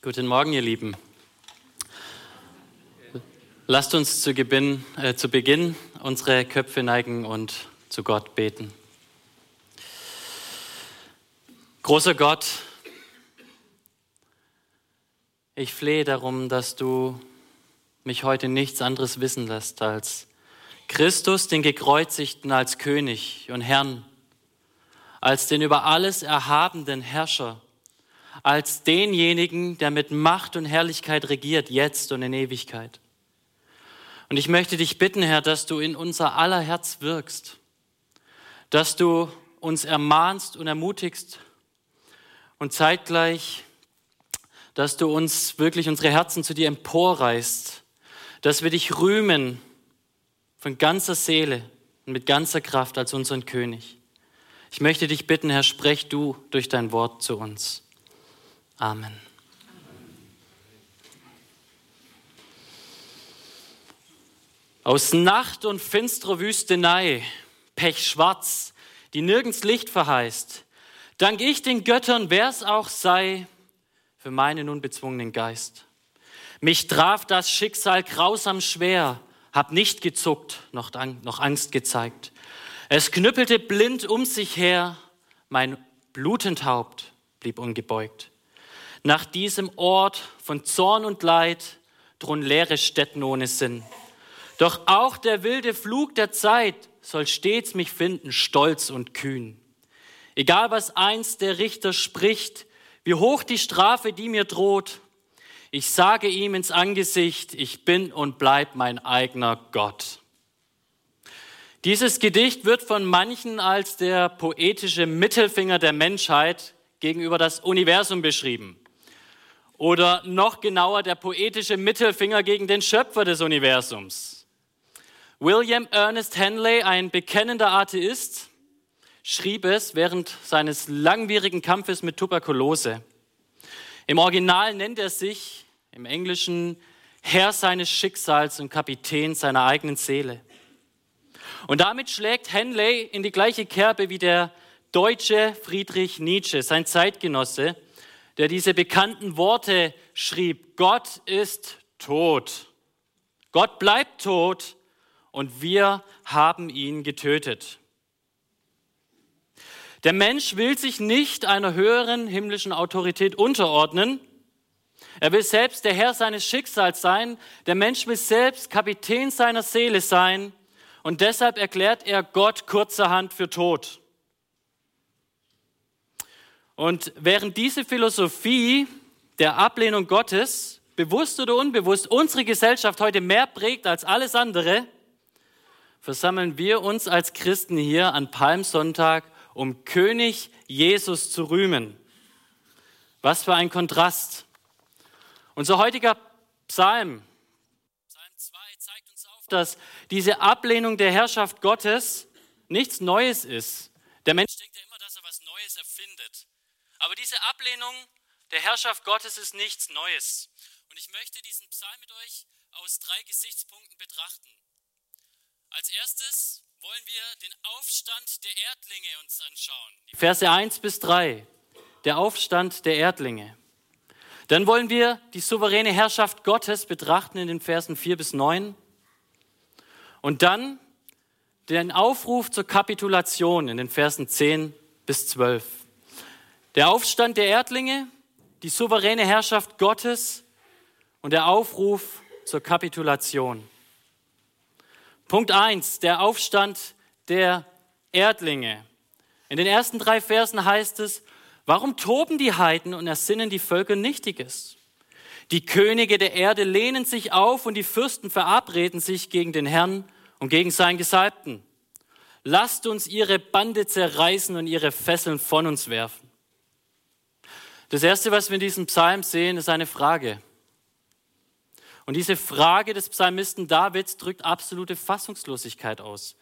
Guten Morgen, ihr Lieben. Lasst uns zu, Beginn, äh, zu Beginn unsere Köpfe neigen und zu Gott beten. Großer Gott, ich flehe darum, dass du mich heute nichts anderes wissen lässt als Christus, den Gekreuzigten, als König und Herrn, als den über alles erhabenen Herrscher als denjenigen, der mit Macht und Herrlichkeit regiert, jetzt und in Ewigkeit. Und ich möchte dich bitten, Herr, dass du in unser aller Herz wirkst, dass du uns ermahnst und ermutigst und zeitgleich, dass du uns wirklich unsere Herzen zu dir emporreißt, dass wir dich rühmen von ganzer Seele und mit ganzer Kraft als unseren König. Ich möchte dich bitten, Herr, sprech du durch dein Wort zu uns. Amen. Aus Nacht und finsterer Wüstenei, pechschwarz, die nirgends Licht verheißt, dank ich den Göttern, wer's auch sei, für meinen unbezwungenen Geist. Mich traf das Schicksal grausam schwer, hab nicht gezuckt, noch, noch Angst gezeigt. Es knüppelte blind um sich her, mein blutend Haupt blieb ungebeugt. Nach diesem Ort von Zorn und Leid drohen leere Städten ohne Sinn. Doch auch der wilde Flug der Zeit soll stets mich finden, stolz und kühn. Egal was einst der Richter spricht, wie hoch die Strafe, die mir droht, ich sage ihm ins Angesicht, ich bin und bleib mein eigener Gott. Dieses Gedicht wird von manchen als der poetische Mittelfinger der Menschheit gegenüber das Universum beschrieben. Oder noch genauer der poetische Mittelfinger gegen den Schöpfer des Universums. William Ernest Henley, ein bekennender Atheist, schrieb es während seines langwierigen Kampfes mit Tuberkulose. Im Original nennt er sich im Englischen Herr seines Schicksals und Kapitän seiner eigenen Seele. Und damit schlägt Henley in die gleiche Kerbe wie der deutsche Friedrich Nietzsche, sein Zeitgenosse, der diese bekannten Worte schrieb, Gott ist tot. Gott bleibt tot und wir haben ihn getötet. Der Mensch will sich nicht einer höheren himmlischen Autorität unterordnen. Er will selbst der Herr seines Schicksals sein. Der Mensch will selbst Kapitän seiner Seele sein. Und deshalb erklärt er Gott kurzerhand für tot. Und während diese Philosophie der Ablehnung Gottes, bewusst oder unbewusst, unsere Gesellschaft heute mehr prägt als alles andere, versammeln wir uns als Christen hier an Palmsonntag, um König Jesus zu rühmen. Was für ein Kontrast. Unser heutiger Psalm, Psalm 2, zeigt uns auf, dass diese Ablehnung der Herrschaft Gottes nichts Neues ist. Der Mensch denkt ja immer, dass er was Neues erfindet. Aber diese Ablehnung der Herrschaft Gottes ist nichts Neues. Und ich möchte diesen Psalm mit euch aus drei Gesichtspunkten betrachten. Als erstes wollen wir den Aufstand der Erdlinge uns anschauen. Verse 1 bis 3. Der Aufstand der Erdlinge. Dann wollen wir die souveräne Herrschaft Gottes betrachten in den Versen 4 bis 9. Und dann den Aufruf zur Kapitulation in den Versen 10 bis 12. Der Aufstand der Erdlinge, die souveräne Herrschaft Gottes und der Aufruf zur Kapitulation. Punkt 1, der Aufstand der Erdlinge. In den ersten drei Versen heißt es, warum toben die Heiden und ersinnen die Völker Nichtiges? Die Könige der Erde lehnen sich auf und die Fürsten verabreden sich gegen den Herrn und gegen seinen Gesalbten. Lasst uns ihre Bande zerreißen und ihre Fesseln von uns werfen. Das Erste, was wir in diesem Psalm sehen, ist eine Frage. Und diese Frage des Psalmisten Davids drückt absolute Fassungslosigkeit aus.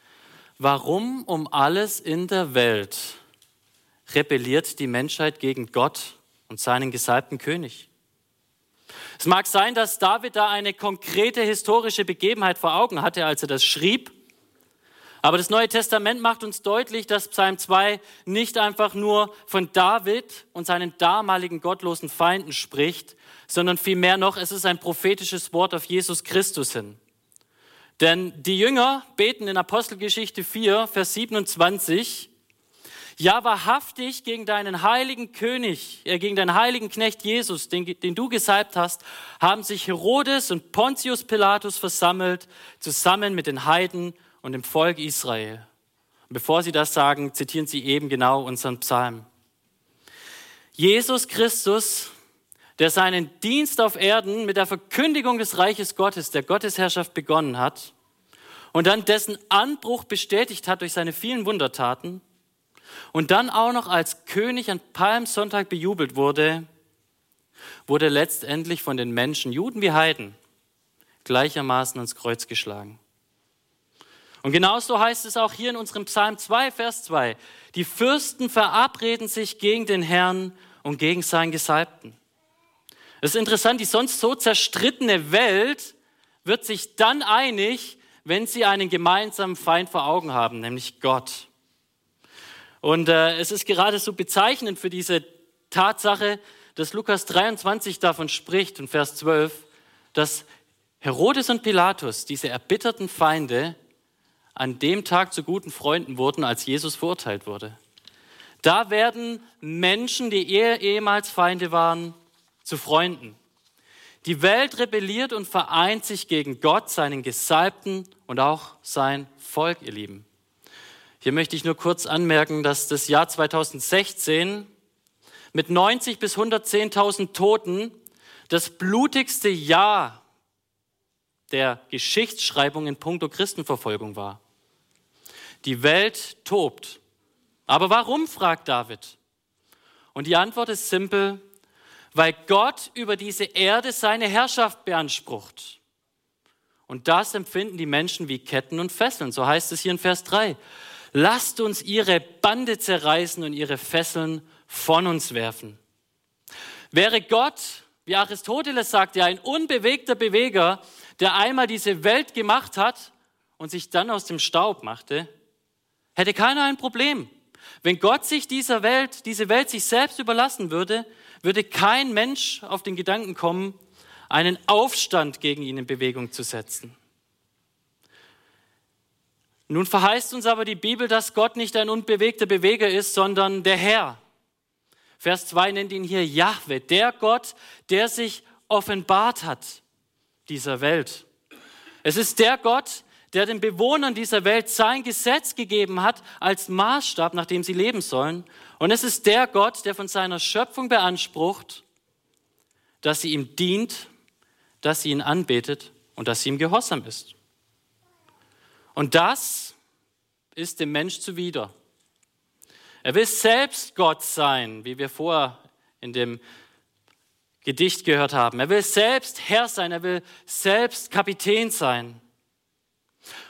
Warum um alles in der Welt rebelliert die Menschheit gegen Gott und seinen gesalbten König? Es mag sein, dass David da eine konkrete historische Begebenheit vor Augen hatte, als er das schrieb. Aber das Neue Testament macht uns deutlich, dass Psalm 2 nicht einfach nur von David und seinen damaligen gottlosen Feinden spricht, sondern vielmehr noch, es ist ein prophetisches Wort auf Jesus Christus hin. Denn die Jünger beten in Apostelgeschichte 4, Vers 27, ja, wahrhaftig gegen deinen heiligen König, äh, gegen deinen heiligen Knecht Jesus, den, den du gesalbt hast, haben sich Herodes und Pontius Pilatus versammelt, zusammen mit den Heiden und dem Volk Israel. Und bevor sie das sagen, zitieren sie eben genau unseren Psalm. Jesus Christus, der seinen Dienst auf Erden mit der Verkündigung des Reiches Gottes, der Gottesherrschaft begonnen hat und dann dessen Anbruch bestätigt hat durch seine vielen Wundertaten, und dann auch noch als König an Palmsonntag bejubelt wurde, wurde letztendlich von den Menschen, Juden wie Heiden, gleichermaßen ans Kreuz geschlagen. Und genauso heißt es auch hier in unserem Psalm 2, Vers 2. Die Fürsten verabreden sich gegen den Herrn und gegen seinen Gesalbten. Es ist interessant, die sonst so zerstrittene Welt wird sich dann einig, wenn sie einen gemeinsamen Feind vor Augen haben, nämlich Gott. Und äh, es ist gerade so bezeichnend für diese Tatsache, dass Lukas 23 davon spricht, in Vers 12, dass Herodes und Pilatus, diese erbitterten Feinde, an dem Tag zu guten Freunden wurden, als Jesus verurteilt wurde. Da werden Menschen, die eher ehemals Feinde waren, zu Freunden. Die Welt rebelliert und vereint sich gegen Gott, seinen Gesalbten und auch sein Volk, ihr Lieben. Hier möchte ich nur kurz anmerken, dass das Jahr 2016 mit 90 bis 110.000 Toten das blutigste Jahr der Geschichtsschreibung in puncto Christenverfolgung war. Die Welt tobt. Aber warum, fragt David. Und die Antwort ist simpel, weil Gott über diese Erde seine Herrschaft beansprucht. Und das empfinden die Menschen wie Ketten und Fesseln. So heißt es hier in Vers 3. Lasst uns ihre Bande zerreißen und ihre Fesseln von uns werfen. Wäre Gott, wie Aristoteles sagte, ein unbewegter Beweger, der einmal diese Welt gemacht hat und sich dann aus dem Staub machte, hätte keiner ein Problem. Wenn Gott sich dieser Welt, diese Welt sich selbst überlassen würde, würde kein Mensch auf den Gedanken kommen, einen Aufstand gegen ihn in Bewegung zu setzen. Nun verheißt uns aber die Bibel, dass Gott nicht ein unbewegter Beweger ist, sondern der Herr. Vers 2 nennt ihn hier Jahwe, der Gott, der sich offenbart hat dieser Welt. Es ist der Gott, der den Bewohnern dieser Welt sein Gesetz gegeben hat als Maßstab, nach dem sie leben sollen. Und es ist der Gott, der von seiner Schöpfung beansprucht, dass sie ihm dient, dass sie ihn anbetet und dass sie ihm gehorsam ist. Und das ist dem Mensch zuwider. Er will selbst Gott sein, wie wir vorher in dem Gedicht gehört haben. Er will selbst Herr sein, er will selbst Kapitän sein.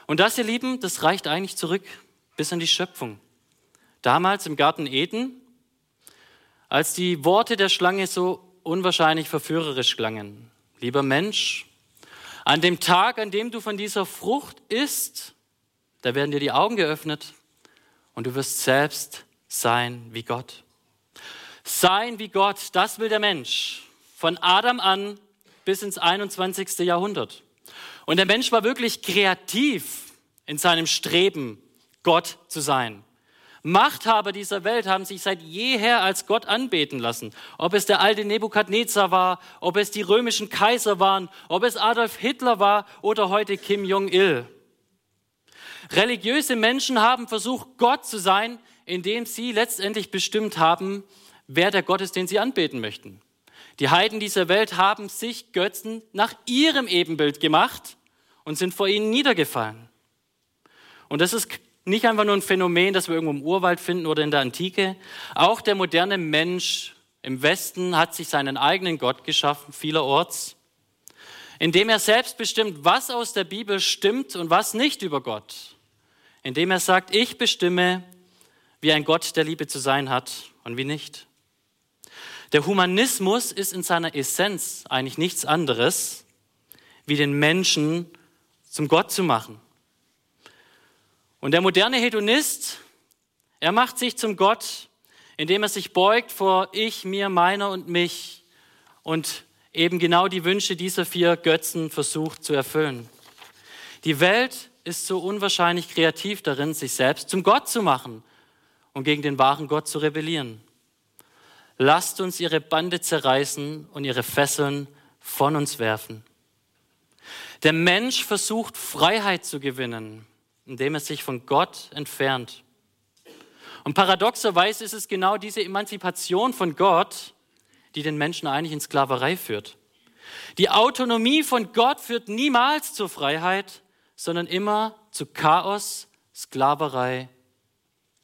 Und das, ihr Lieben, das reicht eigentlich zurück bis an die Schöpfung. Damals im Garten Eden, als die Worte der Schlange so unwahrscheinlich verführerisch klangen. Lieber Mensch, an dem Tag, an dem du von dieser Frucht isst, da werden dir die Augen geöffnet und du wirst selbst sein wie Gott. Sein wie Gott, das will der Mensch. Von Adam an bis ins 21. Jahrhundert. Und der Mensch war wirklich kreativ in seinem Streben, Gott zu sein. Machthaber dieser Welt haben sich seit jeher als Gott anbeten lassen. Ob es der alte Nebukadnezar war, ob es die römischen Kaiser waren, ob es Adolf Hitler war oder heute Kim Jong-il. Religiöse Menschen haben versucht, Gott zu sein, indem sie letztendlich bestimmt haben, wer der Gott ist, den sie anbeten möchten. Die Heiden dieser Welt haben sich Götzen nach ihrem Ebenbild gemacht und sind vor ihnen niedergefallen. Und das ist nicht einfach nur ein Phänomen, das wir irgendwo im Urwald finden oder in der Antike. Auch der moderne Mensch im Westen hat sich seinen eigenen Gott geschaffen, vielerorts, indem er selbst bestimmt, was aus der Bibel stimmt und was nicht über Gott indem er sagt, ich bestimme, wie ein Gott der Liebe zu sein hat und wie nicht. Der Humanismus ist in seiner Essenz eigentlich nichts anderes, wie den Menschen zum Gott zu machen. Und der moderne Hedonist, er macht sich zum Gott, indem er sich beugt vor ich, mir, meiner und mich und eben genau die Wünsche dieser vier Götzen versucht zu erfüllen. Die Welt ist so unwahrscheinlich kreativ darin, sich selbst zum Gott zu machen und gegen den wahren Gott zu rebellieren. Lasst uns ihre Bande zerreißen und ihre Fesseln von uns werfen. Der Mensch versucht Freiheit zu gewinnen, indem er sich von Gott entfernt. Und paradoxerweise ist es genau diese Emanzipation von Gott, die den Menschen eigentlich in Sklaverei führt. Die Autonomie von Gott führt niemals zur Freiheit, sondern immer zu Chaos, Sklaverei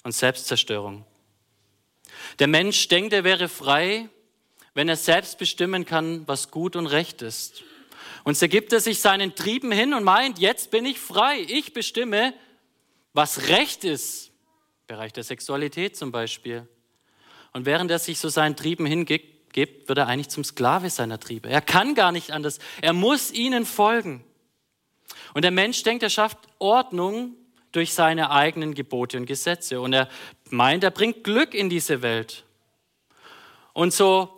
und Selbstzerstörung. Der Mensch denkt, er wäre frei, wenn er selbst bestimmen kann, was gut und recht ist. Und so gibt er sich seinen Trieben hin und meint, jetzt bin ich frei, ich bestimme, was recht ist. Bereich der Sexualität zum Beispiel. Und während er sich so seinen Trieben hingibt, wird er eigentlich zum Sklave seiner Triebe. Er kann gar nicht anders. Er muss ihnen folgen. Und der Mensch denkt, er schafft Ordnung durch seine eigenen Gebote und Gesetze. Und er meint, er bringt Glück in diese Welt. Und so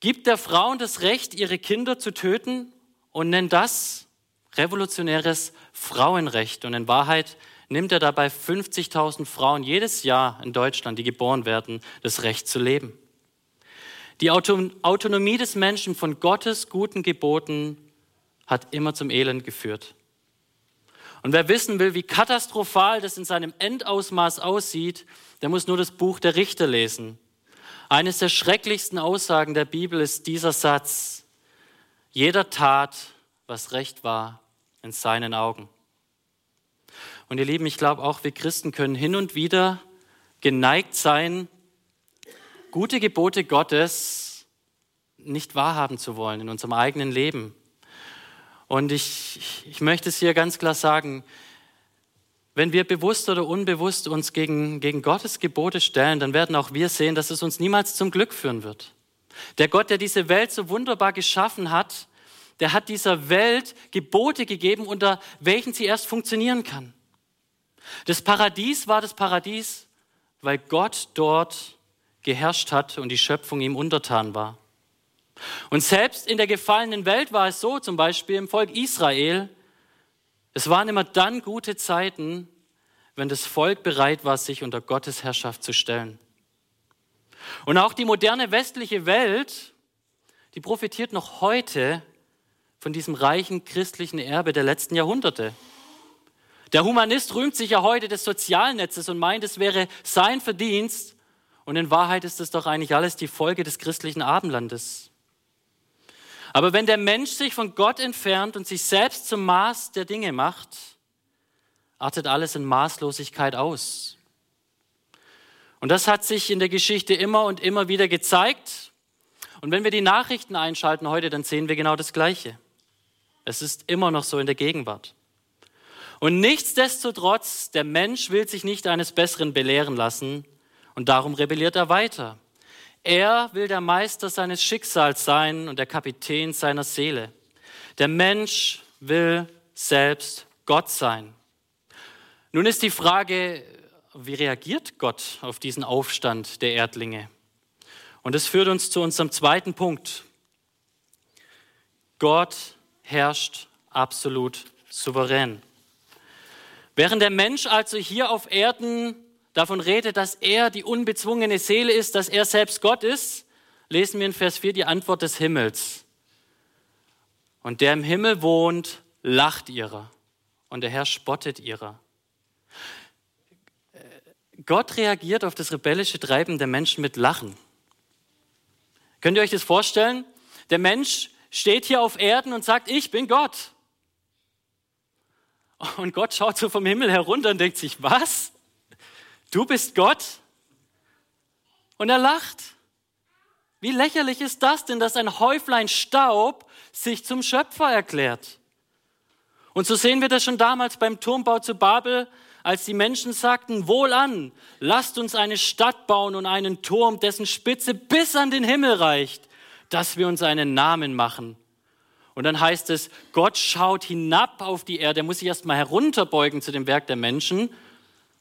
gibt der Frauen das Recht, ihre Kinder zu töten und nennt das revolutionäres Frauenrecht. Und in Wahrheit nimmt er dabei 50.000 Frauen jedes Jahr in Deutschland, die geboren werden, das Recht zu leben. Die Autonomie des Menschen von Gottes guten Geboten hat immer zum Elend geführt. Und wer wissen will, wie katastrophal das in seinem Endausmaß aussieht, der muss nur das Buch der Richter lesen. Eines der schrecklichsten Aussagen der Bibel ist dieser Satz. Jeder tat, was recht war in seinen Augen. Und ihr Lieben, ich glaube auch, wir Christen können hin und wieder geneigt sein, gute Gebote Gottes nicht wahrhaben zu wollen in unserem eigenen Leben. Und ich, ich möchte es hier ganz klar sagen, wenn wir bewusst oder unbewusst uns gegen, gegen Gottes Gebote stellen, dann werden auch wir sehen, dass es uns niemals zum Glück führen wird. Der Gott, der diese Welt so wunderbar geschaffen hat, der hat dieser Welt Gebote gegeben, unter welchen sie erst funktionieren kann. Das Paradies war das Paradies, weil Gott dort geherrscht hat und die Schöpfung ihm untertan war. Und selbst in der gefallenen Welt war es so, zum Beispiel im Volk Israel, es waren immer dann gute Zeiten, wenn das Volk bereit war, sich unter Gottes Herrschaft zu stellen. Und auch die moderne westliche Welt, die profitiert noch heute von diesem reichen christlichen Erbe der letzten Jahrhunderte. Der Humanist rühmt sich ja heute des Sozialnetzes und meint, es wäre sein Verdienst. Und in Wahrheit ist es doch eigentlich alles die Folge des christlichen Abendlandes. Aber wenn der Mensch sich von Gott entfernt und sich selbst zum Maß der Dinge macht, artet alles in Maßlosigkeit aus. Und das hat sich in der Geschichte immer und immer wieder gezeigt. Und wenn wir die Nachrichten einschalten heute, dann sehen wir genau das Gleiche. Es ist immer noch so in der Gegenwart. Und nichtsdestotrotz, der Mensch will sich nicht eines Besseren belehren lassen und darum rebelliert er weiter. Er will der Meister seines Schicksals sein und der Kapitän seiner Seele. Der Mensch will selbst Gott sein. Nun ist die Frage, wie reagiert Gott auf diesen Aufstand der Erdlinge? Und das führt uns zu unserem zweiten Punkt. Gott herrscht absolut souverän. Während der Mensch also hier auf Erden davon redet, dass er die unbezwungene Seele ist, dass er selbst Gott ist, lesen wir in Vers 4 die Antwort des Himmels. Und der im Himmel wohnt, lacht ihrer. Und der Herr spottet ihrer. Gott reagiert auf das rebellische Treiben der Menschen mit Lachen. Könnt ihr euch das vorstellen? Der Mensch steht hier auf Erden und sagt, ich bin Gott. Und Gott schaut so vom Himmel herunter und denkt sich, was? du bist Gott? Und er lacht. Wie lächerlich ist das denn, dass ein Häuflein Staub sich zum Schöpfer erklärt? Und so sehen wir das schon damals beim Turmbau zu Babel, als die Menschen sagten, wohlan, lasst uns eine Stadt bauen und einen Turm, dessen Spitze bis an den Himmel reicht, dass wir uns einen Namen machen. Und dann heißt es, Gott schaut hinab auf die Erde, er muss sich erstmal herunterbeugen zu dem Werk der Menschen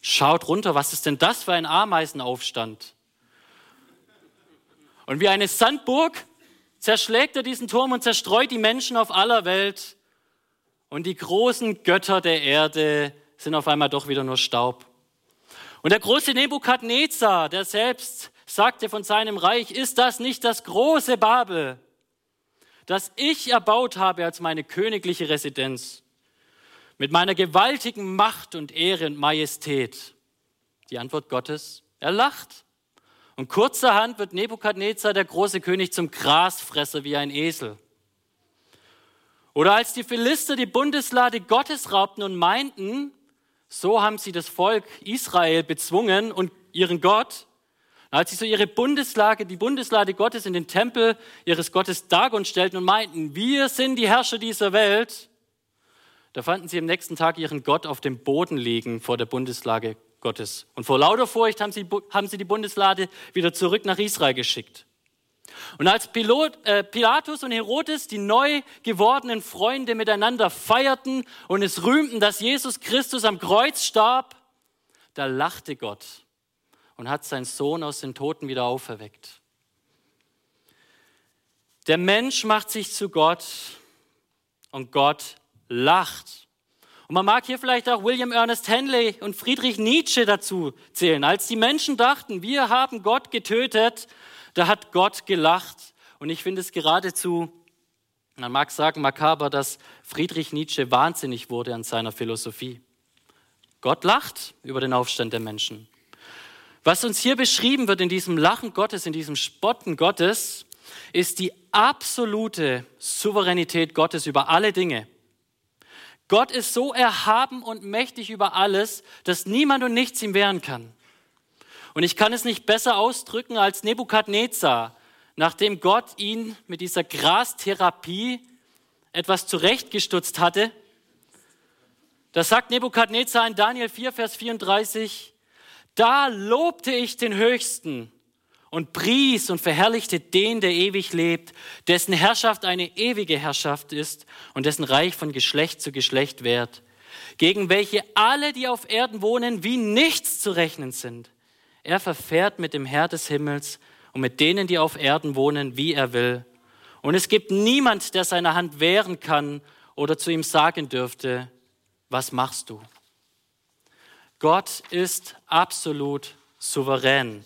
schaut runter, was ist denn das für ein Ameisenaufstand? Und wie eine Sandburg zerschlägt er diesen Turm und zerstreut die Menschen auf aller Welt. Und die großen Götter der Erde sind auf einmal doch wieder nur Staub. Und der große Nebukadnezar, der selbst sagte von seinem Reich, ist das nicht das große Babel, das ich erbaut habe als meine königliche Residenz, mit meiner gewaltigen Macht und Ehre und Majestät? Die Antwort Gottes, er lacht. Und kurzerhand wird Nebukadnezar, der große König, zum Grasfresser wie ein Esel. Oder als die Philister die Bundeslade Gottes raubten und meinten, so haben sie das Volk Israel bezwungen und ihren Gott, als sie so ihre Bundeslage, die Bundeslade Gottes in den Tempel ihres Gottes Dagon stellten und meinten, wir sind die Herrscher dieser Welt, da fanden sie am nächsten Tag ihren Gott auf dem Boden liegen vor der Bundeslage Gottes. Und vor lauter Furcht haben sie, haben sie die Bundeslade wieder zurück nach Israel geschickt. Und als Pilot, äh, Pilatus und Herodes die neu gewordenen Freunde miteinander feierten und es rühmten, dass Jesus Christus am Kreuz starb, da lachte Gott und hat seinen Sohn aus den Toten wieder auferweckt. Der Mensch macht sich zu Gott und Gott lacht. Und man mag hier vielleicht auch William Ernest Henley und Friedrich Nietzsche dazu zählen. Als die Menschen dachten, wir haben Gott getötet, da hat Gott gelacht. Und ich finde es geradezu, man mag sagen, makaber, dass Friedrich Nietzsche wahnsinnig wurde an seiner Philosophie. Gott lacht über den Aufstand der Menschen. Was uns hier beschrieben wird in diesem Lachen Gottes, in diesem Spotten Gottes, ist die absolute Souveränität Gottes über alle Dinge. Gott ist so erhaben und mächtig über alles, dass niemand und nichts ihm wehren kann. Und ich kann es nicht besser ausdrücken als Nebukadnezar, nachdem Gott ihn mit dieser Grastherapie etwas zurechtgestutzt hatte. Da sagt Nebukadnezar in Daniel 4, Vers 34, da lobte ich den Höchsten und pries und verherrlichte den, der ewig lebt, dessen Herrschaft eine ewige Herrschaft ist und dessen Reich von Geschlecht zu Geschlecht währt, gegen welche alle, die auf Erden wohnen, wie nichts zu rechnen sind. Er verfährt mit dem Herr des Himmels und mit denen, die auf Erden wohnen, wie er will. Und es gibt niemand, der seine Hand wehren kann oder zu ihm sagen dürfte, was machst du? Gott ist absolut souverän.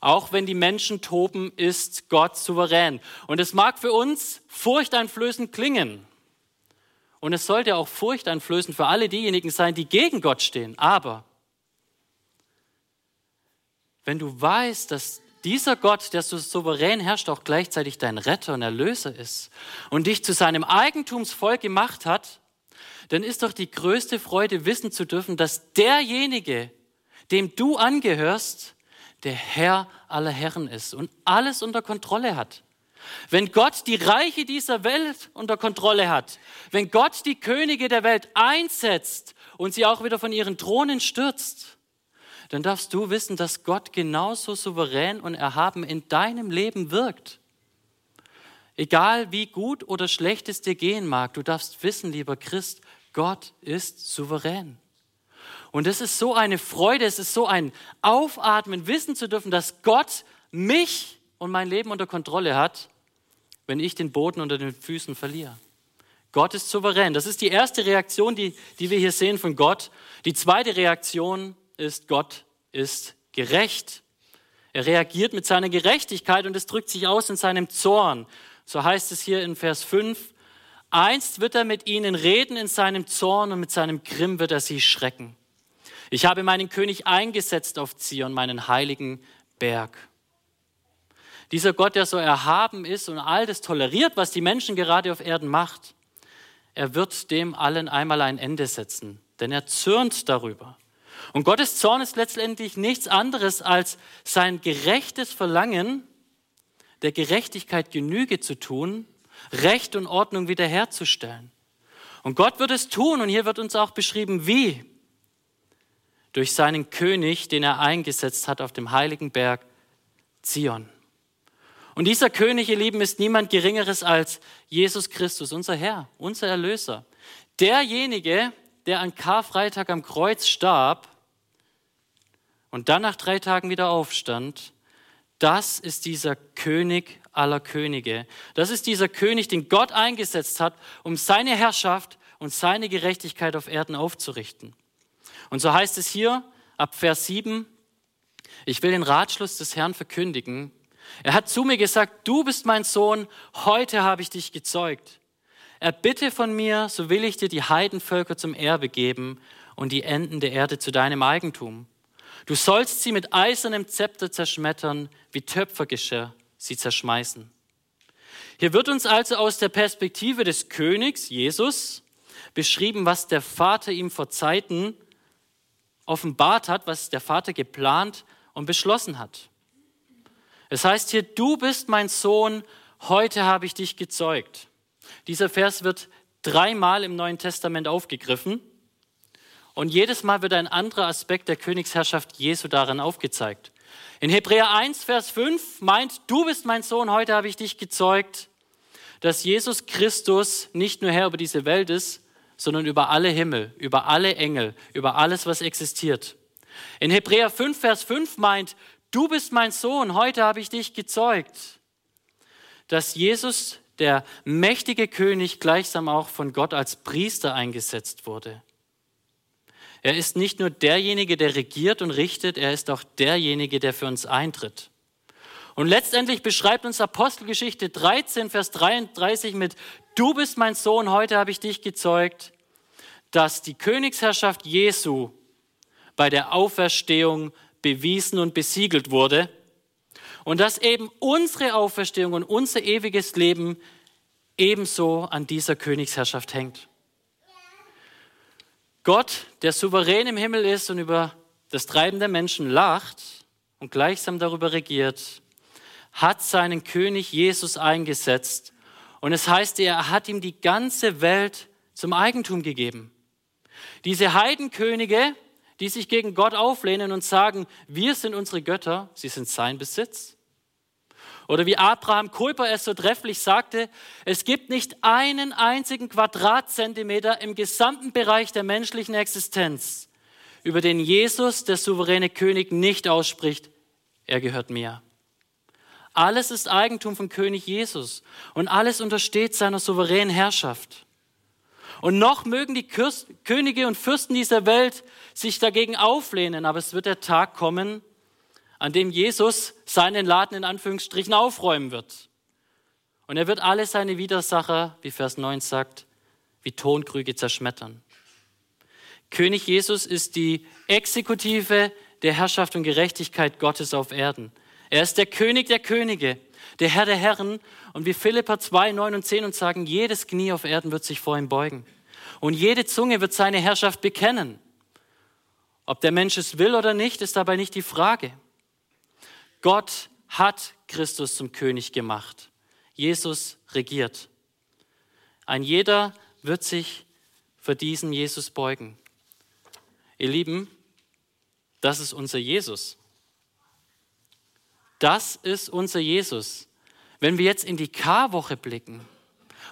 Auch wenn die Menschen toben, ist Gott souverän. Und es mag für uns furchteinflößend klingen. Und es sollte auch furchteinflößend für alle diejenigen sein, die gegen Gott stehen. Aber wenn du weißt, dass dieser Gott, der so souverän herrscht, auch gleichzeitig dein Retter und Erlöser ist und dich zu seinem Eigentumsvolk gemacht hat, dann ist doch die größte Freude, wissen zu dürfen, dass derjenige, dem du angehörst, der Herr aller Herren ist und alles unter Kontrolle hat. Wenn Gott die Reiche dieser Welt unter Kontrolle hat, wenn Gott die Könige der Welt einsetzt und sie auch wieder von ihren Thronen stürzt, dann darfst du wissen, dass Gott genauso souverän und erhaben in deinem Leben wirkt. Egal wie gut oder schlecht es dir gehen mag, du darfst wissen, lieber Christ, Gott ist souverän. Und es ist so eine Freude, es ist so ein Aufatmen, wissen zu dürfen, dass Gott mich und mein Leben unter Kontrolle hat, wenn ich den Boden unter den Füßen verliere. Gott ist souverän. Das ist die erste Reaktion, die, die wir hier sehen von Gott. Die zweite Reaktion ist, Gott ist gerecht. Er reagiert mit seiner Gerechtigkeit und es drückt sich aus in seinem Zorn. So heißt es hier in Vers 5. Einst wird er mit ihnen reden in seinem Zorn und mit seinem Grimm wird er sie schrecken. Ich habe meinen König eingesetzt auf Zion, meinen heiligen Berg. Dieser Gott, der so erhaben ist und all das toleriert, was die Menschen gerade auf Erden macht, er wird dem allen einmal ein Ende setzen, denn er zürnt darüber. Und Gottes Zorn ist letztendlich nichts anderes als sein gerechtes Verlangen, der Gerechtigkeit Genüge zu tun, Recht und Ordnung wiederherzustellen. Und Gott wird es tun, und hier wird uns auch beschrieben, wie durch seinen König, den er eingesetzt hat auf dem heiligen Berg Zion. Und dieser König, ihr Lieben, ist niemand Geringeres als Jesus Christus, unser Herr, unser Erlöser. Derjenige, der an Karfreitag am Kreuz starb und dann nach drei Tagen wieder aufstand, das ist dieser König aller Könige. Das ist dieser König, den Gott eingesetzt hat, um seine Herrschaft und seine Gerechtigkeit auf Erden aufzurichten. Und so heißt es hier ab Vers 7, ich will den Ratschluss des Herrn verkündigen. Er hat zu mir gesagt, du bist mein Sohn, heute habe ich dich gezeugt. Erbitte von mir, so will ich dir die Heidenvölker zum Erbe geben und die Enden der Erde zu deinem Eigentum. Du sollst sie mit eisernem Zepter zerschmettern, wie Töpfergeschirr sie zerschmeißen. Hier wird uns also aus der Perspektive des Königs, Jesus, beschrieben, was der Vater ihm vor Zeiten offenbart hat, was der Vater geplant und beschlossen hat. Es heißt hier, du bist mein Sohn, heute habe ich dich gezeugt. Dieser Vers wird dreimal im Neuen Testament aufgegriffen und jedes Mal wird ein anderer Aspekt der Königsherrschaft Jesu darin aufgezeigt. In Hebräer 1, Vers 5 meint, du bist mein Sohn, heute habe ich dich gezeugt, dass Jesus Christus nicht nur Herr über diese Welt ist, sondern über alle Himmel, über alle Engel, über alles, was existiert. In Hebräer 5, Vers 5 meint, du bist mein Sohn, heute habe ich dich gezeugt. Dass Jesus, der mächtige König, gleichsam auch von Gott als Priester eingesetzt wurde. Er ist nicht nur derjenige, der regiert und richtet, er ist auch derjenige, der für uns eintritt. Und letztendlich beschreibt uns Apostelgeschichte 13, Vers 33 mit, du bist mein Sohn, heute habe ich dich gezeugt, dass die Königsherrschaft Jesu bei der Auferstehung bewiesen und besiegelt wurde und dass eben unsere Auferstehung und unser ewiges Leben ebenso an dieser Königsherrschaft hängt. Gott, der souverän im Himmel ist und über das Treiben der Menschen lacht und gleichsam darüber regiert, hat seinen König Jesus eingesetzt. Und es heißt, er hat ihm die ganze Welt zum Eigentum gegeben. Diese Heidenkönige, die sich gegen Gott auflehnen und sagen, wir sind unsere Götter, sie sind sein Besitz. Oder wie Abraham Kulper es so trefflich sagte, es gibt nicht einen einzigen Quadratzentimeter im gesamten Bereich der menschlichen Existenz, über den Jesus, der souveräne König, nicht ausspricht, er gehört mir. Alles ist Eigentum von König Jesus und alles untersteht seiner souveränen Herrschaft. Und noch mögen die Könige und Fürsten dieser Welt sich dagegen auflehnen, aber es wird der Tag kommen, an dem Jesus seinen Laden in Anführungsstrichen aufräumen wird. Und er wird alle seine Widersacher, wie Vers 9 sagt, wie Tonkrüge zerschmettern. König Jesus ist die Exekutive der Herrschaft und Gerechtigkeit Gottes auf Erden. Er ist der König der Könige, der Herr der Herren. Und wie Philippa 2, 9 und 10 uns sagen, jedes Knie auf Erden wird sich vor ihm beugen. Und jede Zunge wird seine Herrschaft bekennen. Ob der Mensch es will oder nicht, ist dabei nicht die Frage. Gott hat Christus zum König gemacht. Jesus regiert. Ein jeder wird sich für diesen Jesus beugen. Ihr Lieben, das ist unser Jesus. Das ist unser Jesus. Wenn wir jetzt in die Karwoche blicken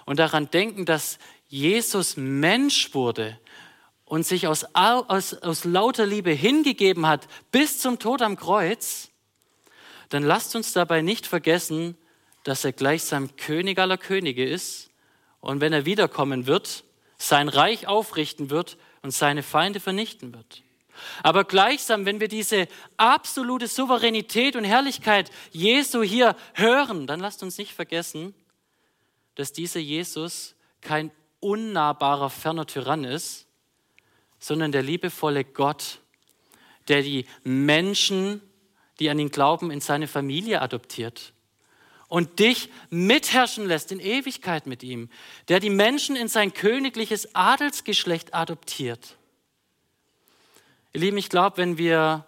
und daran denken, dass Jesus Mensch wurde und sich aus, aus, aus lauter Liebe hingegeben hat bis zum Tod am Kreuz, dann lasst uns dabei nicht vergessen, dass er gleichsam König aller Könige ist und wenn er wiederkommen wird, sein Reich aufrichten wird und seine Feinde vernichten wird. Aber gleichsam, wenn wir diese absolute Souveränität und Herrlichkeit Jesu hier hören, dann lasst uns nicht vergessen, dass dieser Jesus kein unnahbarer, ferner Tyrann ist, sondern der liebevolle Gott, der die Menschen die an ihn glauben, in seine Familie adoptiert und dich mitherrschen lässt in Ewigkeit mit ihm, der die Menschen in sein königliches Adelsgeschlecht adoptiert. Ihr Lieben, ich glaube, wenn wir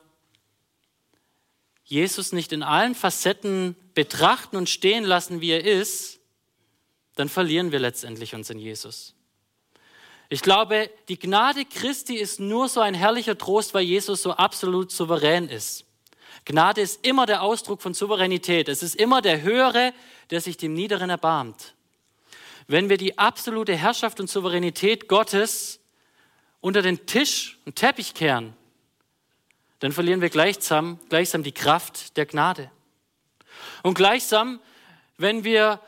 Jesus nicht in allen Facetten betrachten und stehen lassen, wie er ist, dann verlieren wir letztendlich unseren Jesus. Ich glaube, die Gnade Christi ist nur so ein herrlicher Trost, weil Jesus so absolut souverän ist. Gnade ist immer der Ausdruck von Souveränität. Es ist immer der Höhere, der sich dem Niederen erbarmt. Wenn wir die absolute Herrschaft und Souveränität Gottes unter den Tisch und Teppich kehren, dann verlieren wir gleichsam, gleichsam die Kraft der Gnade. Und gleichsam, wenn wir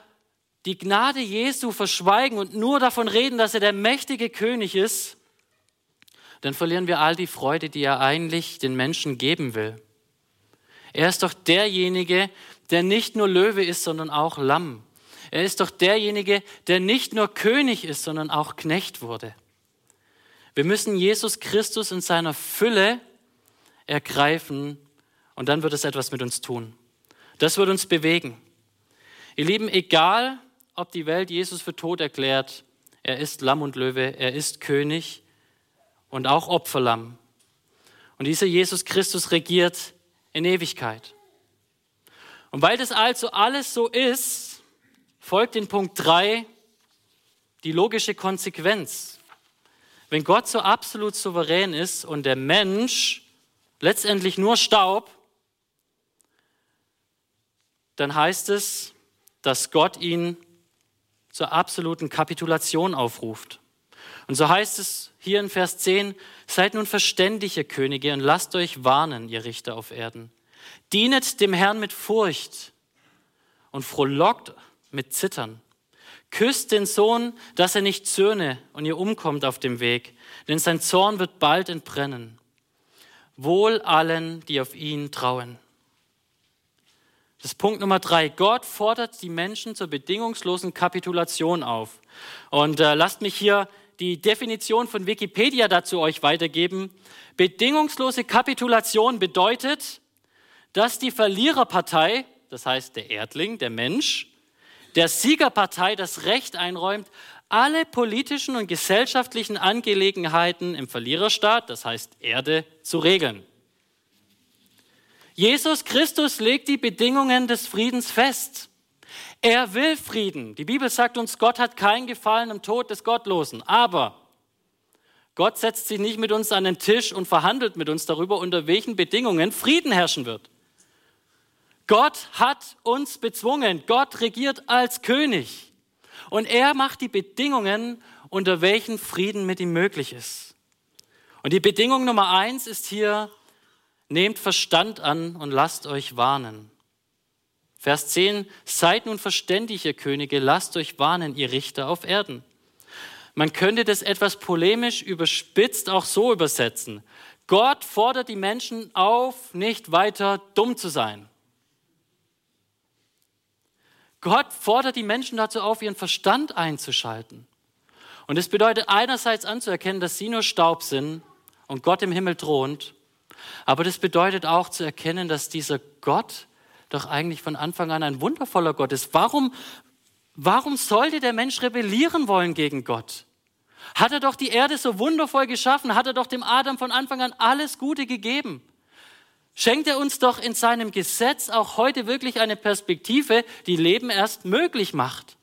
die Gnade Jesu verschweigen und nur davon reden, dass er der mächtige König ist, dann verlieren wir all die Freude, die er eigentlich den Menschen geben will. Er ist doch derjenige, der nicht nur Löwe ist, sondern auch Lamm. Er ist doch derjenige, der nicht nur König ist, sondern auch Knecht wurde. Wir müssen Jesus Christus in seiner Fülle ergreifen und dann wird es etwas mit uns tun. Das wird uns bewegen. Ihr Lieben, egal ob die Welt Jesus für tot erklärt, er ist Lamm und Löwe, er ist König und auch Opferlamm. Und dieser Jesus Christus regiert in Ewigkeit. Und weil das also alles so ist, folgt in Punkt 3 die logische Konsequenz. Wenn Gott so absolut souverän ist und der Mensch letztendlich nur Staub, dann heißt es, dass Gott ihn zur absoluten Kapitulation aufruft. Und so heißt es hier in Vers 10, seid nun verständige Könige und lasst euch warnen, ihr Richter auf Erden. Dienet dem Herrn mit Furcht und frohlockt mit Zittern. Küsst den Sohn, dass er nicht zürne und ihr umkommt auf dem Weg, denn sein Zorn wird bald entbrennen. Wohl allen, die auf ihn trauen. Das ist Punkt Nummer drei. Gott fordert die Menschen zur bedingungslosen Kapitulation auf. Und äh, lasst mich hier die Definition von Wikipedia dazu euch weitergeben. Bedingungslose Kapitulation bedeutet, dass die Verliererpartei, das heißt der Erdling, der Mensch, der Siegerpartei das Recht einräumt, alle politischen und gesellschaftlichen Angelegenheiten im Verliererstaat, das heißt Erde, zu regeln. Jesus Christus legt die Bedingungen des Friedens fest. Er will Frieden. Die Bibel sagt uns, Gott hat keinen Gefallen am Tod des Gottlosen. Aber Gott setzt sich nicht mit uns an den Tisch und verhandelt mit uns darüber, unter welchen Bedingungen Frieden herrschen wird. Gott hat uns bezwungen. Gott regiert als König. Und er macht die Bedingungen, unter welchen Frieden mit ihm möglich ist. Und die Bedingung Nummer eins ist hier, nehmt Verstand an und lasst euch warnen. Vers 10, seid nun verständige Könige, lasst euch warnen, ihr Richter auf Erden. Man könnte das etwas polemisch überspitzt auch so übersetzen. Gott fordert die Menschen auf, nicht weiter dumm zu sein. Gott fordert die Menschen dazu auf, ihren Verstand einzuschalten. Und es bedeutet einerseits anzuerkennen, dass sie nur Staub sind und Gott im Himmel thront. Aber das bedeutet auch zu erkennen, dass dieser Gott doch eigentlich von Anfang an ein wundervoller Gott ist. Warum, warum sollte der Mensch rebellieren wollen gegen Gott? Hat er doch die Erde so wundervoll geschaffen, hat er doch dem Adam von Anfang an alles Gute gegeben schenkt er uns doch in seinem Gesetz auch heute wirklich eine Perspektive, die Leben erst möglich macht.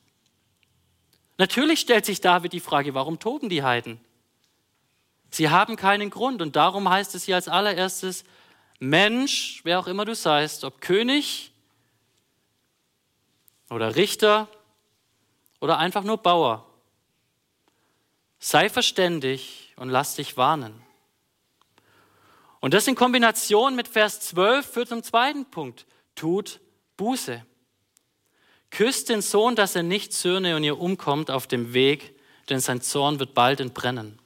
Natürlich stellt sich David die Frage, warum toben die Heiden? Sie haben keinen Grund und darum heißt es hier als allererstes, Mensch, wer auch immer du seist, ob König oder Richter oder einfach nur Bauer, sei verständig und lass dich warnen. Und das in Kombination mit Vers 12 führt zum zweiten Punkt. Tut Buße. Küsst den Sohn, dass er nicht zürne und ihr umkommt auf dem Weg, denn sein Zorn wird bald entbrennen.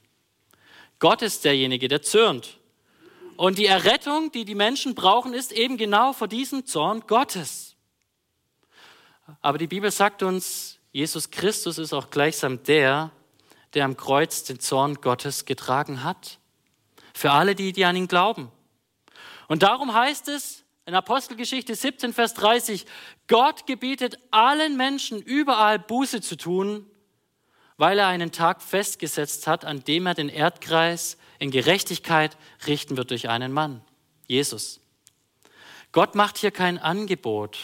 Gott ist derjenige, der zürnt. Und die Errettung, die die Menschen brauchen, ist eben genau vor diesem Zorn Gottes. Aber die Bibel sagt uns, Jesus Christus ist auch gleichsam der, der am Kreuz den Zorn Gottes getragen hat für alle die, die an ihn glauben. Und darum heißt es in Apostelgeschichte 17, Vers 30, Gott gebietet allen Menschen überall Buße zu tun, weil er einen Tag festgesetzt hat, an dem er den Erdkreis in Gerechtigkeit richten wird durch einen Mann, Jesus. Gott macht hier kein Angebot.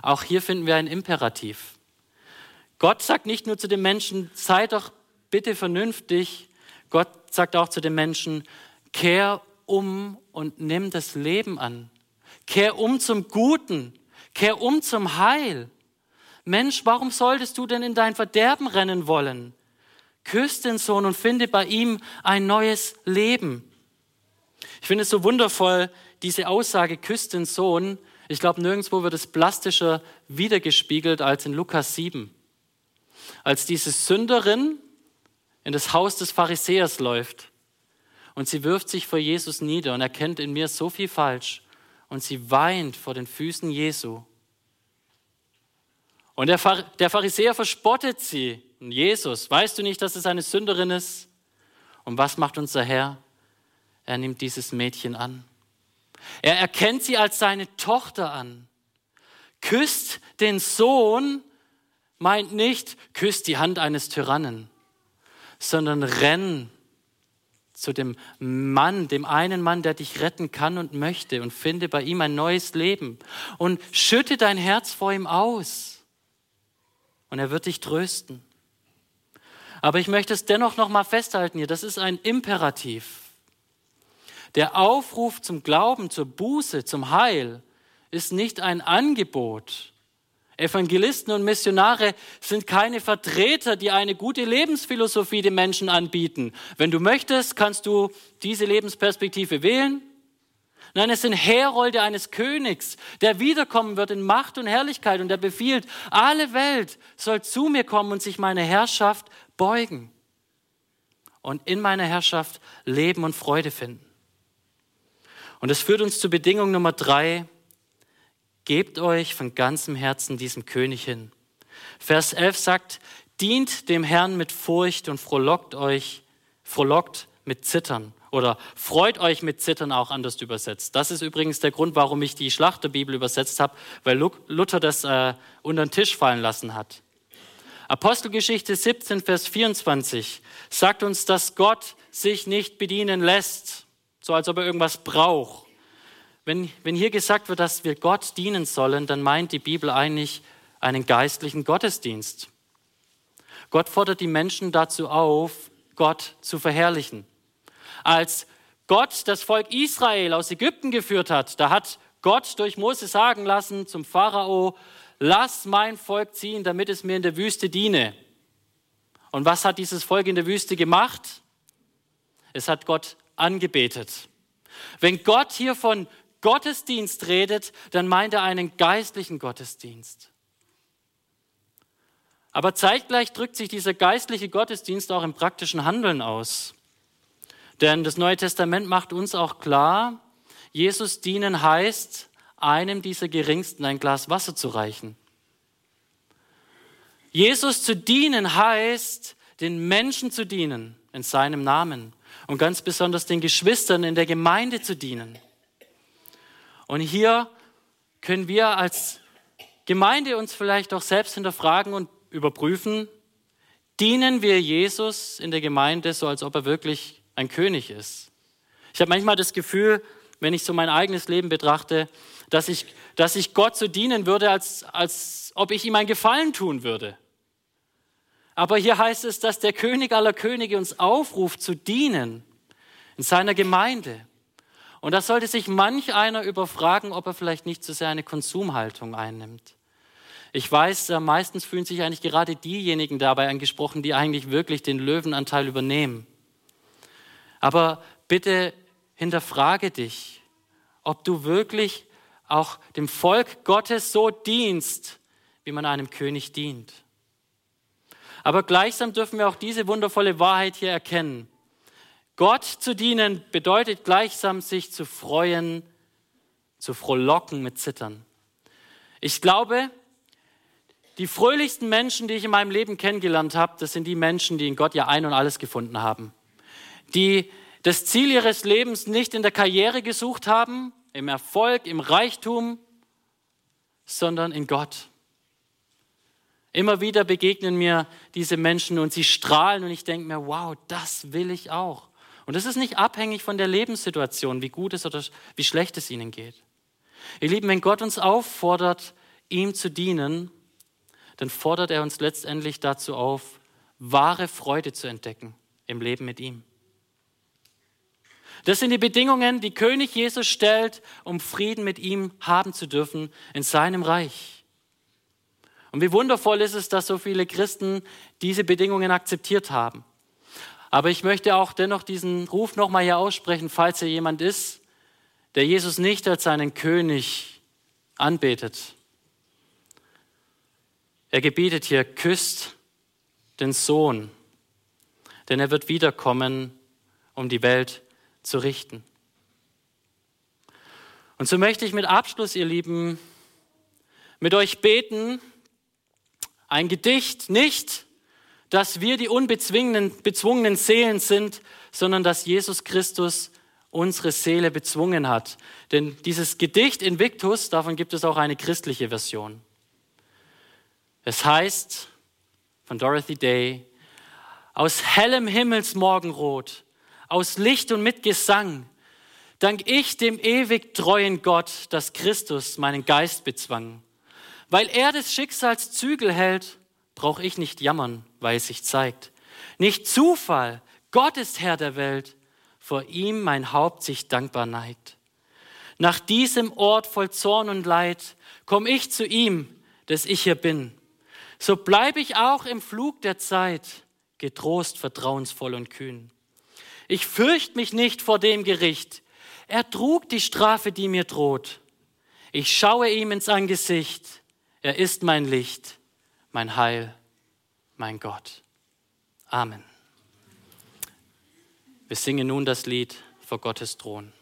Auch hier finden wir ein Imperativ. Gott sagt nicht nur zu den Menschen, sei doch bitte vernünftig. Gott sagt auch zu den Menschen, Kehr um und nimm das Leben an. Kehr um zum Guten. Kehr um zum Heil. Mensch, warum solltest du denn in dein Verderben rennen wollen? Küss den Sohn und finde bei ihm ein neues Leben. Ich finde es so wundervoll, diese Aussage, küsst den Sohn. Ich glaube, nirgendwo wird es plastischer wiedergespiegelt als in Lukas 7. Als diese Sünderin in das Haus des Pharisäers läuft und sie wirft sich vor Jesus nieder und erkennt in mir so viel falsch und sie weint vor den Füßen Jesu. Und der, Pharisäer verspottet sie. Und Jesus, weißt du nicht, dass es eine Sünderin ist? Und was macht unser Herr? Er nimmt dieses Mädchen an. Er erkennt sie als seine Tochter an. Küsst den Sohn, meint nicht, küsst die Hand eines Tyrannen, sondern renn zu dem Mann, dem einen Mann, der dich retten kann und möchte und finde bei ihm ein neues Leben und schütte dein Herz vor ihm aus und er wird dich trösten. Aber ich möchte es dennoch noch mal festhalten hier, das ist ein Imperativ. Der Aufruf zum Glauben, zur Buße, zum Heil ist nicht ein Angebot. Evangelisten und Missionare sind keine Vertreter, die eine gute Lebensphilosophie den Menschen anbieten. Wenn du möchtest, kannst du diese Lebensperspektive wählen. Nein, es sind Herolde eines Königs, der wiederkommen wird in Macht und Herrlichkeit und der befiehlt, alle Welt soll zu mir kommen und sich meine Herrschaft beugen und in meiner Herrschaft Leben und Freude finden. Und das führt uns zur Bedingung Nummer drei. Gebt euch von ganzem Herzen diesem König hin. Vers 11 sagt, dient dem Herrn mit Furcht und frohlockt euch, frohlockt mit Zittern oder freut euch mit Zittern auch anders übersetzt. Das ist übrigens der Grund, warum ich die Schlachterbibel übersetzt habe, weil Luther das äh, unter den Tisch fallen lassen hat. Apostelgeschichte 17, Vers 24 sagt uns, dass Gott sich nicht bedienen lässt so als ob er irgendwas braucht. Wenn, wenn hier gesagt wird, dass wir Gott dienen sollen, dann meint die Bibel eigentlich einen geistlichen Gottesdienst. Gott fordert die Menschen dazu auf, Gott zu verherrlichen. Als Gott das Volk Israel aus Ägypten geführt hat, da hat Gott durch Mose sagen lassen zum Pharao, lass mein Volk ziehen, damit es mir in der Wüste diene. Und was hat dieses Volk in der Wüste gemacht? Es hat Gott angebetet. Wenn Gott hier von Gottesdienst redet, dann meint er einen geistlichen Gottesdienst. Aber zeitgleich drückt sich dieser geistliche Gottesdienst auch im praktischen Handeln aus. Denn das Neue Testament macht uns auch klar, Jesus dienen heißt, einem dieser Geringsten ein Glas Wasser zu reichen. Jesus zu dienen heißt, den Menschen zu dienen in seinem Namen und ganz besonders den Geschwistern in der Gemeinde zu dienen. Und hier können wir als Gemeinde uns vielleicht auch selbst hinterfragen und überprüfen, dienen wir Jesus in der Gemeinde so, als ob er wirklich ein König ist. Ich habe manchmal das Gefühl, wenn ich so mein eigenes Leben betrachte, dass ich, dass ich Gott so dienen würde, als, als ob ich ihm einen Gefallen tun würde. Aber hier heißt es, dass der König aller Könige uns aufruft zu dienen in seiner Gemeinde. Und da sollte sich manch einer überfragen, ob er vielleicht nicht zu sehr eine Konsumhaltung einnimmt. Ich weiß, äh, meistens fühlen sich eigentlich gerade diejenigen dabei angesprochen, die eigentlich wirklich den Löwenanteil übernehmen. Aber bitte hinterfrage dich, ob du wirklich auch dem Volk Gottes so dienst, wie man einem König dient. Aber gleichsam dürfen wir auch diese wundervolle Wahrheit hier erkennen. Gott zu dienen bedeutet gleichsam sich zu freuen, zu frohlocken mit Zittern. Ich glaube, die fröhlichsten Menschen, die ich in meinem Leben kennengelernt habe, das sind die Menschen, die in Gott ja ein und alles gefunden haben. Die das Ziel ihres Lebens nicht in der Karriere gesucht haben, im Erfolg, im Reichtum, sondern in Gott. Immer wieder begegnen mir diese Menschen und sie strahlen und ich denke mir, wow, das will ich auch. Und das ist nicht abhängig von der Lebenssituation, wie gut es oder wie schlecht es ihnen geht. Ihr Lieben, wenn Gott uns auffordert, ihm zu dienen, dann fordert er uns letztendlich dazu auf, wahre Freude zu entdecken im Leben mit ihm. Das sind die Bedingungen, die König Jesus stellt, um Frieden mit ihm haben zu dürfen in seinem Reich. Und wie wundervoll ist es, dass so viele Christen diese Bedingungen akzeptiert haben. Aber ich möchte auch dennoch diesen Ruf nochmal hier aussprechen, falls hier jemand ist, der Jesus nicht als seinen König anbetet. Er gebietet hier, küsst den Sohn, denn er wird wiederkommen, um die Welt zu richten. Und so möchte ich mit Abschluss, ihr Lieben, mit euch beten, ein Gedicht nicht, dass wir die unbezwungenen Seelen sind, sondern dass Jesus Christus unsere Seele bezwungen hat. Denn dieses Gedicht Invictus, davon gibt es auch eine christliche Version. Es heißt von Dorothy Day, aus hellem Himmelsmorgenrot, aus Licht und mit Gesang, dank ich dem ewig treuen Gott, dass Christus meinen Geist bezwang. Weil er des Schicksals Zügel hält, brauch ich nicht jammern, weil es sich zeigt. Nicht Zufall, Gott ist Herr der Welt, vor ihm mein Haupt sich dankbar neigt. Nach diesem Ort voll Zorn und Leid komm ich zu ihm, dass ich hier bin so bleibe ich auch im Flug der Zeit getrost, vertrauensvoll und kühn. Ich fürchte mich nicht vor dem Gericht. Er trug die Strafe, die mir droht. Ich schaue ihm ins Angesicht. Er ist mein Licht, mein Heil, mein Gott. Amen. Wir singen nun das Lied vor Gottes Thron.